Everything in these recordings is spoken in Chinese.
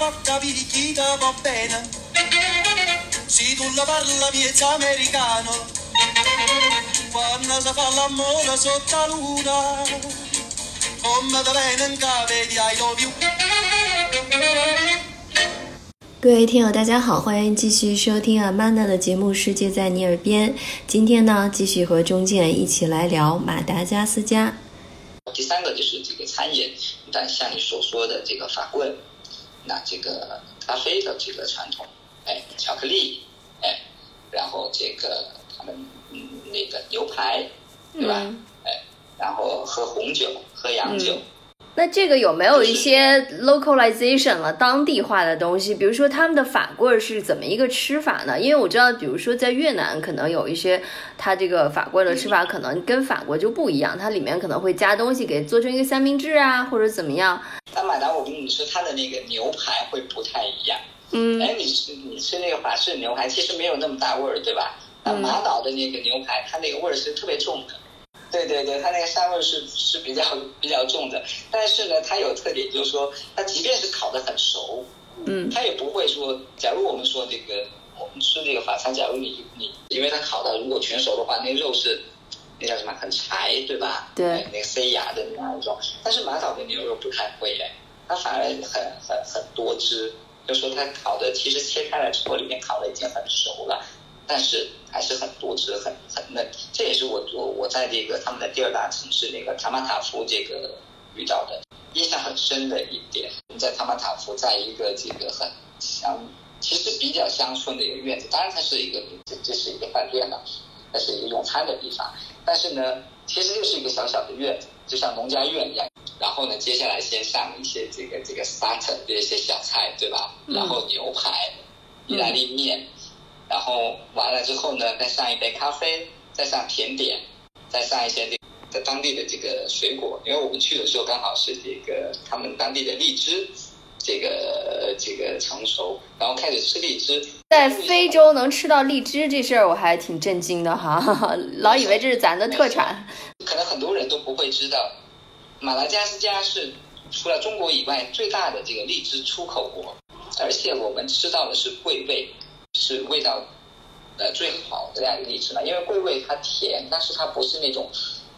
vodka pirichita va bene. Se tu la parla miezza americano, quando si fa l'amore sotto la luna, come da bene in cave di I love you. 各位听友，大家好，欢迎继续收听 Amanda 的节目《世界在你耳边》。今天呢，继续和钟健一起来聊马达加斯加。第三个就是这个餐饮，但像你所说的这个法棍，那这个咖啡的这个传统，哎，巧克力，哎，然后这个他们嗯那个牛排，对吧？哎，然后喝红酒，喝洋酒。那这个有没有一些 localization 了当地化的东西？比如说他们的法棍儿是怎么一个吃法呢？因为我知道，比如说在越南可能有一些，它这个法棍的吃法可能跟法国就不一样，它里面可能会加东西给做成一个三明治啊，或者怎么样。但马达，我跟你说，它的那个牛排会不太一样。嗯，哎，你吃你吃那个法式牛排，其实没有那么大味儿，对吧？那马岛的那个牛排，它那个味儿是特别重的。对对对，它那个膻味是是比较比较重的，但是呢，它有特点，就是说，它即便是烤的很熟，嗯，它也不会说，假如我们说这个我们吃这个法餐，假如你你因为它烤的如果全熟的话，那肉是那叫什么很柴，对吧？对，那个塞牙的那一种。但是马岛的牛肉不太会哎，它反而很很很多汁，就说它烤的其实切开了之后，里面烤的已经很熟了。但是还是很多汁，很很嫩，这也是我我我在这个他们的第二大城市那个塔马塔夫这个遇到的印象很深的一点。我们在塔马塔夫，在一个这个很乡，其实比较乡村的一个院子，当然它是一个这这是一个饭店了，它是一个用餐的地方。但是呢，其实就是一个小小的院子，就像农家院一样。然后呢，接下来先上一些这个这个 starter 这些小菜，对吧？然后牛排、意大利面。然后完了之后呢，再上一杯咖啡，再上甜点，再上一些这在当地的这个水果，因为我们去的时候刚好是这个他们当地的荔枝，这个这个成熟，然后开始吃荔枝。在非洲能吃到荔枝这事儿，我还挺震惊的哈，老以为这是咱的特产。可能很多人都不会知道，马达加斯加是除了中国以外最大的这个荔枝出口国，而且我们吃到的是桂味。是味道，呃最好的这样一个荔枝嘛，因为桂味它甜，但是它不是那种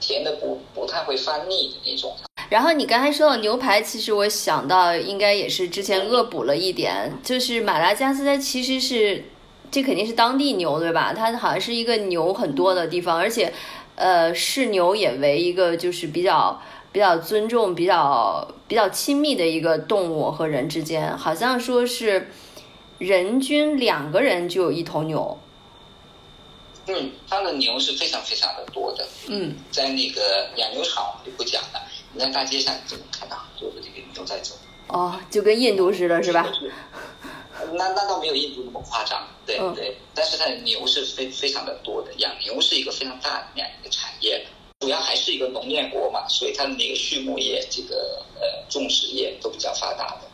甜的不不太会发腻的那种。然后你刚才说到牛排，其实我想到应该也是之前恶补了一点，就是马达加斯加其实是这肯定是当地牛对吧？它好像是一个牛很多的地方，而且呃视牛也为一个就是比较比较尊重、比较比较亲密的一个动物和人之间，好像说是。人均两个人就有一头牛。嗯，他的牛是非常非常的多的。嗯，在那个养牛场我就不讲了，你在大街上就能看到很多的这个牛在走。哦，就跟印度似的，是吧？那那倒没有印度那么夸张，对对。但是它的牛是非非常的多的，养牛是一个非常大的那样一个产业，主要还是一个农业国嘛，所以它的那个畜牧业、这个呃种植业都比较发达的。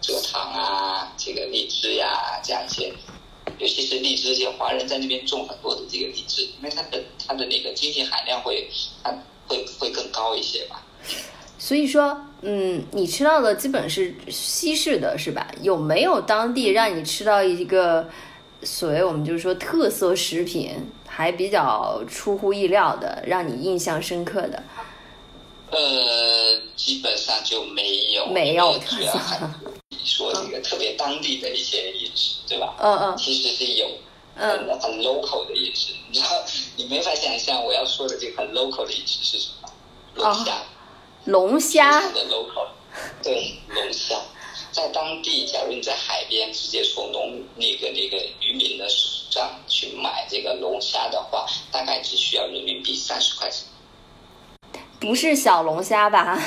蔗糖啊，这个荔枝呀，这样一些，尤其是荔枝，这些华人在那边种很多的这个荔枝，因为它的它的那个经济含量会，它会会更高一些吧。所以说，嗯，你吃到的基本是西式的是吧？有没有当地让你吃到一个所谓我们就是说特色食品，还比较出乎意料的，让你印象深刻的？呃，基本上就没有，没有主要还。说这个特别当地的一些饮食，对吧？嗯嗯，其实是有很很 local 的饮食，你知道，你没法想象我要说的这个很 local 的饮食是什么？龙虾，龙虾的 local，对，龙虾，在当地，假如你在海边直接从农那个那个渔民的手上去买这个龙虾的话，大概只需要。不是小龙虾吧？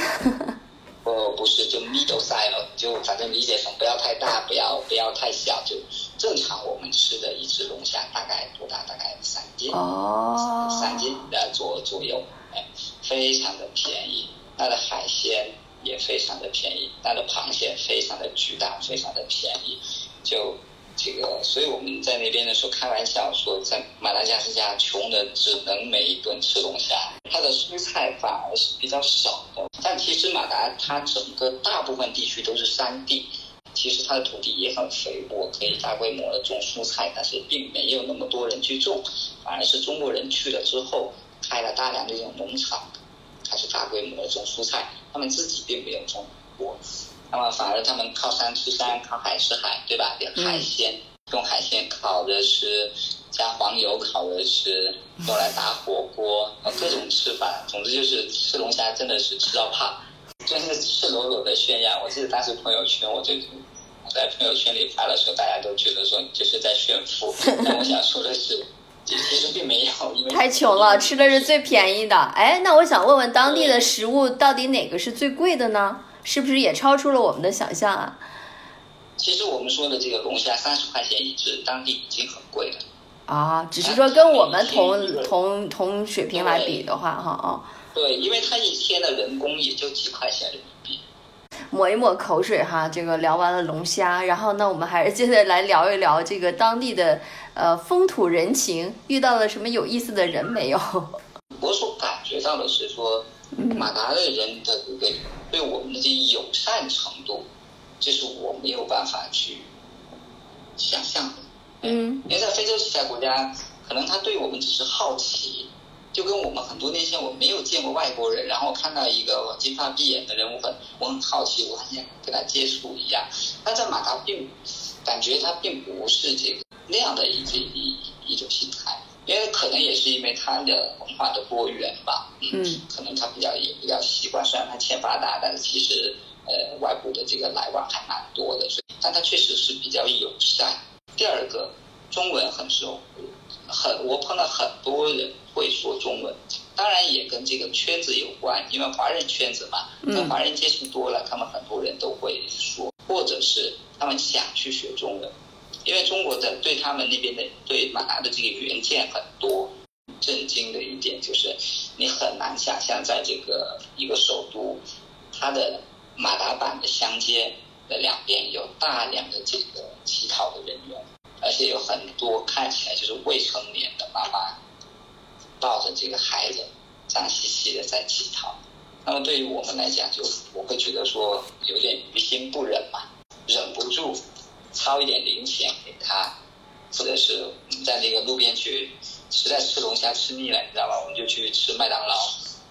哦，不是，就 middle size，就反正理解成不要太大，不要不要太小，就正常我们吃的一只龙虾大概多大？大概三斤，哦三斤的左左右，哎，非常的便宜。它的海鲜也非常的便宜，它的螃蟹非常的巨大，非常的便宜，就。这个，所以我们在那边的时候开玩笑说，在马达加斯加穷的只能每一顿吃龙虾，它的蔬菜反而是比较少的。但其实马达它整个大部分地区都是山地，其实它的土地也很肥沃，可以大规模的种蔬菜，但是并没有那么多人去种，反而是中国人去了之后，开了大量的这种农场，开始大规模的种蔬菜，他们自己并没有种过，那么反而他们靠山吃山，靠海吃海，对吧？点海鲜，用海鲜烤着吃，加黄油烤着吃，用来打火锅，各种吃法，总之就是吃龙虾真的是吃到怕。真是赤裸裸的炫耀。我记得当时朋友圈，我就在朋友圈里发的时候，大家都觉得说就是在炫富。但我想说的是，其实并没有，因为太穷了，吃的是最便宜的。哎，那我想问问，当地的食物到底哪个是最贵的呢？是不是也超出了我们的想象啊？其实我们说的这个龙虾三十块钱一只，当地已经很贵了。啊，只是说跟我们同同同水平来比的话，哈啊。对，因为他一天的人工也就几块钱人民币。抹一抹口水哈，这个聊完了龙虾，然后呢，我们还是接着来聊一聊这个当地的呃风土人情，遇到了什么有意思的人没有？我所感觉到的是说，马达的人的这个对我们的这友善程度，这是我没有办法去想象的。嗯，因为在非洲其他国家，可能他对我们只是好奇。就跟我们很多年前我没有见过外国人，然后看到一个金发碧眼的人，我很我很好奇，我很想跟他接触一样。但在马达并感觉他并不是这个那样的一这一一种心态，因为可能也是因为他的文化的多元吧。嗯，虽然他欠发达，但是其实呃外部的这个来往还蛮多的，所以但他确实是比较友善。第二个，中文很受。很，我碰到很多人会说中文，当然也跟这个圈子有关，因为华人圈子嘛，跟华人接触多了，他们很多人都会说，或者是他们想去学中文，因为中国的对他们那边的对马达的这个原件很多。震惊的一点就是，你很难想象在这个一个首都，它的马达坂的乡间的两边有大量的这个乞讨的人员。而且有很多看起来就是未成年的妈妈，抱着这个孩子，脏兮兮的在乞讨。那么对于我们来讲，就我会觉得说有点于心不忍嘛，忍不住掏一点零钱给他，或者是我们在那个路边去，实在吃龙虾吃腻了，你知道吧？我们就去吃麦当劳。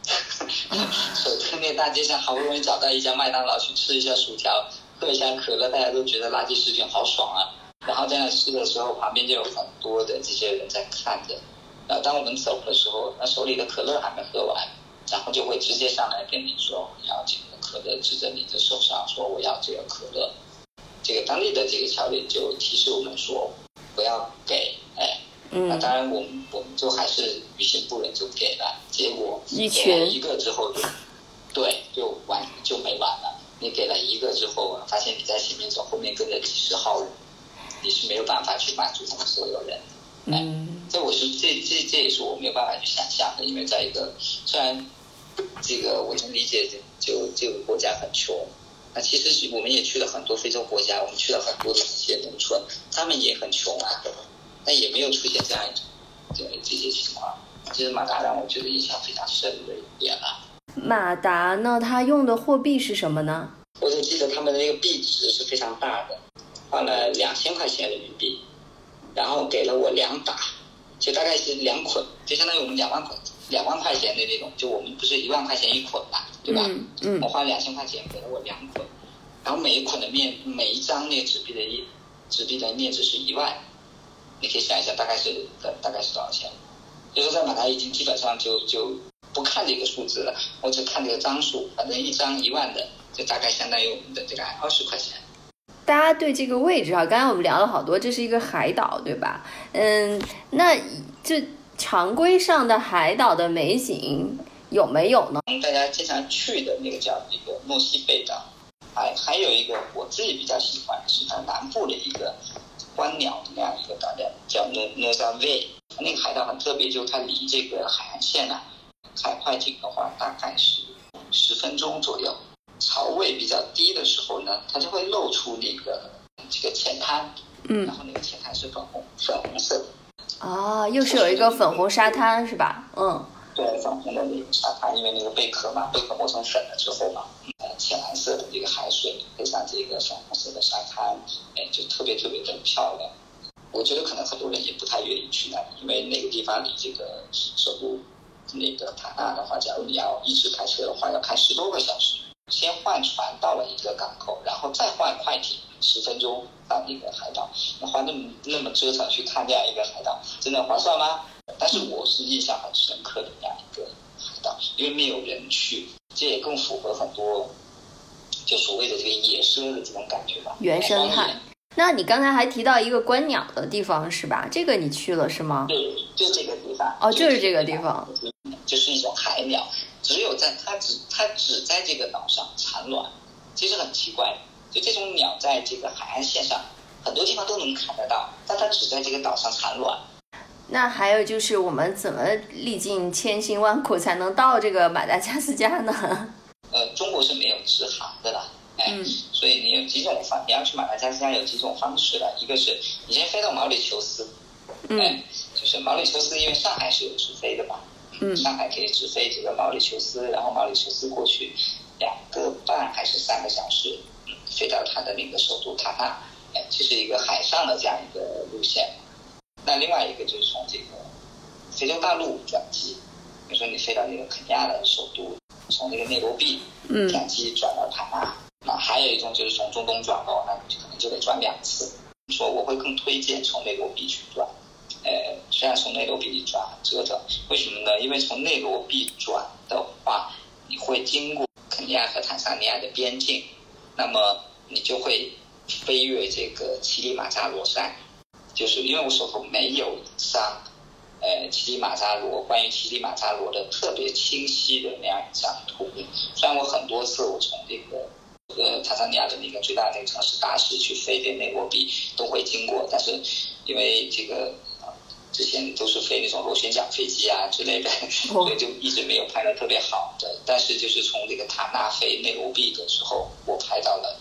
首都那大街上好不容易找到一家麦当劳，去吃一下薯条，喝一下可乐，大家都觉得垃圾食品好爽啊。然后在那吃的时候，旁边就有很多的这些人在看着。然后当我们走的时候，那手里的可乐还没喝完，然后就会直接上来跟你说要这个可乐，指着你的手上说我要这个可乐。这个当地的这个条例就提示我们说不要给，哎，那当然我们我们就还是于心不忍就给了。结果给了一个之后，对，就完就没完了。你给了一个之后，发现你在前面走，后面跟着几十号人。你是没有办法去满足他们所有人，嗯，这我是这这这也是我没有办法去想象的，因为在一个虽然这个我能理解，就这个国家很穷，那其实我们也去了很多非洲国家，我们去了很多的一些农村，他们也很穷啊，但也没有出现这样这这些情况。其实马达让我觉得印象非常深的一点啊。马达呢，它用的货币是什么呢？我就记得他们的那个币值是非常大的。换了两千块钱人民币，然后给了我两打，就大概是两捆，就相当于我们两万捆，两万块钱的那种，就我们不是一万块钱一捆嘛，对吧？嗯嗯。我花两千块钱给了我两捆，然后每一捆的面，每一张那个纸币的一纸币的面值是一万，你可以想一下，大概是大概是多少钱？就是在马来已经基本上就就不看这个数字了，我只看这个张数，反正一张一万的，就大概相当于我们的这个二十块钱。大家对这个位置啊，刚才我们聊了好多，这是一个海岛，对吧？嗯，那这常规上的海岛的美景有没有呢？大家经常去的那个叫一个墨西贝岛，还还有一个我自己比较喜欢是它南部的一个观鸟的那样一个岛叫叫诺诺萨维，那个海岛很特别，就是它离这个海岸线啊，开快艇的话大概是十分钟左右。潮位比较低的时候呢，它就会露出那个这个浅滩，嗯，然后那个浅滩是粉红粉红色的，啊，又是有一个粉红沙滩是吧？嗯，对，粉红的那个沙滩，因为那个贝壳嘛，贝壳磨成粉了之后嘛，呃，浅蓝色的这个海水，配上这个粉红色的沙滩，哎，就特别特别的漂亮。我觉得可能很多人也不太愿意去那里，因为那个地方离这个首都那个塔纳的话，假如你要一直开车的话，要开十多个小时。先换船到了一个港口，然后再换快艇，十分钟到那个海岛。那花那么那么折腾去看这样一个海岛，真的划算吗？但是我是印象很深刻的那样一个海岛，因为没有人去，这也更符合很多就所谓的这个野生的这种感觉吧。原生态。那你刚才还提到一个观鸟的地方是吧？这个你去了是吗？对，就这个地方。哦，就是这个地方。就是一种海鸟，只有在它只它只在这个岛上产卵，其实很奇怪。就这种鸟在这个海岸线上，很多地方都能看得到，但它只在这个岛上产卵。那还有就是我们怎么历尽千辛万苦才能到这个马达加斯加呢？呃，中国是没有直航的啦。哎，所以你有几种方，你要去马达加斯加有几种方式的，一个是你先飞到毛里求斯，嗯，就是毛里求斯，因为上海是有直飞的嘛，嗯，上海可以直飞这个毛里求斯，然后毛里求斯过去两个半还是三个小时，嗯，飞到它的那个首都塔纳，哎，这是一个海上的这样一个路线。那另外一个就是从这个非洲大陆转机，比如说你飞到那个肯尼亚的首都，从那个内罗毕转机转到塔纳。还有一种就是从中东转喽，那你可能就得转两次。说我会更推荐从内罗毕去转，呃，虽然从内罗毕转折腾，为什么呢？因为从内罗毕转的话，你会经过肯尼亚和坦桑尼亚的边境，那么你就会飞越这个乞力马扎罗山，就是因为我手头没有一张，呃，乞力马扎罗关于乞力马扎罗的特别清晰的那样一张图。虽然我很多次我从这个呃，坦桑尼亚的那个最大的那个城市大使去飞的内罗毕都会经过，但是因为这个之前都是飞那种螺旋桨飞机啊之类的，所以就一直没有拍的特别好的。但是就是从这个塔纳飞内罗毕的时候，我拍到了。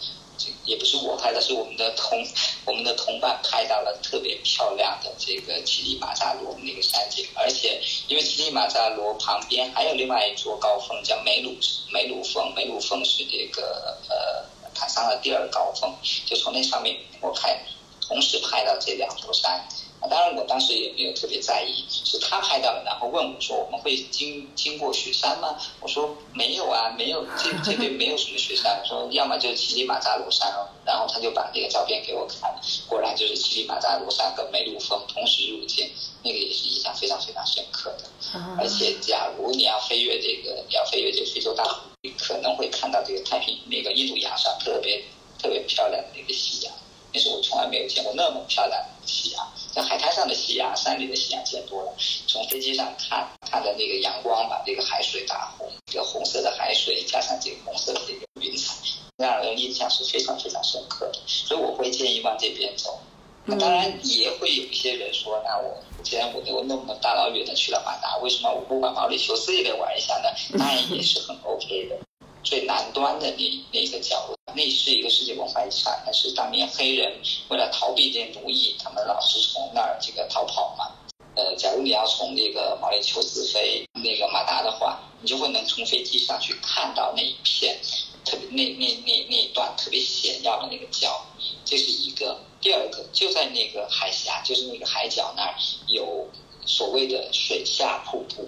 也不是我拍的，是我们的同我们的同伴拍到了特别漂亮的这个乞力马扎罗那个山景，而且因为乞力马扎罗旁边还有另外一座高峰叫梅鲁梅鲁峰，梅鲁峰是这个呃坦桑的第二高峰，就从那上面我拍同时拍到这两座山。当然，我当时也没有特别在意，是他拍到了，然后问我说：“我们会经经过雪山吗？”我说：“没有啊，没有，这这边没有什么雪山。”我说：“要么就是乞力马扎罗山哦。”然后他就把那个照片给我看，果然就是乞力马扎罗山跟梅鲁峰同时入境，那个也是印象非常非常深刻的。而且，假如你要飞越这个，你要飞越这个非洲大陆，你可能会看到这个太平那个印度洋上特别特别漂亮的那个夕阳，那是我从来没有见过那么漂亮的夕阳。在海滩上的夕阳，山里的夕阳见多了。从飞机上看，它的那个阳光把这个海水打红，这个红色的海水加上这个红色的这个云彩，让人印象是非常非常深刻的。所以我会建议往这边走。那当然也会有一些人说，那我既然我都那么大老远的去了马达，为什么我不把毛里求斯也给玩一下呢？当然也是很 OK 的。最南端的那那个角落，那是一个世界文化遗产。那是当年黑人为了逃避这些奴役，他们老是从那儿这个逃跑嘛。呃，假如你要从那个毛里求斯飞那个马达的话，你就会能从飞机上去看到那一片特别那那那那一段特别险要的那个角。这是一个。第二个就在那个海峡，就是那个海角那儿有所谓的水下瀑布。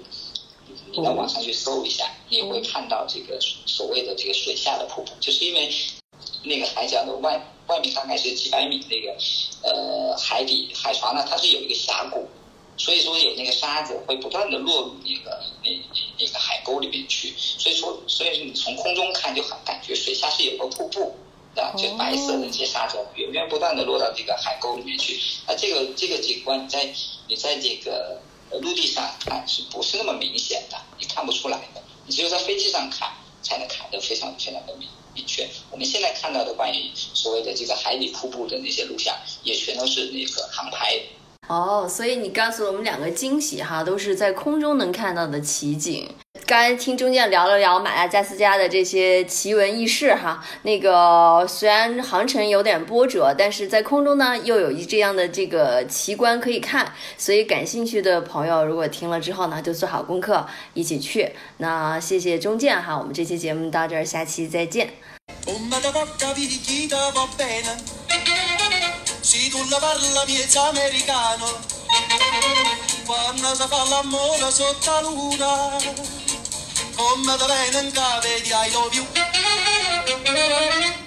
你到网上去搜一下，你会看到这个所谓的这个水下的瀑布，就是因为那个海角的外外面大概是几百米那个呃海底海床呢，它是有一个峡谷，所以说有那个沙子会不断的落入那个那那个海沟里面去，所以说所以说你从空中看就很感觉水下是有个瀑布，啊，就白色的这些沙子源源不断的落到这个海沟里面去，那，这个这个景观你在你在这个。陆地上看是不是那么明显的？你看不出来的，你只有在飞机上看才能看得非常非常的明明确。我们现在看到的关于所谓的这个海底瀑布的那些录像，也全都是那个航拍。哦，所以你告诉我们两个惊喜哈，都是在空中能看到的奇景。刚才听中间聊了聊马达加斯加的这些奇闻异事哈，那个虽然航程有点波折，但是在空中呢又有一这样的这个奇观可以看，所以感兴趣的朋友如果听了之后呢，就做好功课一起去。那谢谢中建哈，我们这期节目到这儿，下期再见。Oh, Mother I love you.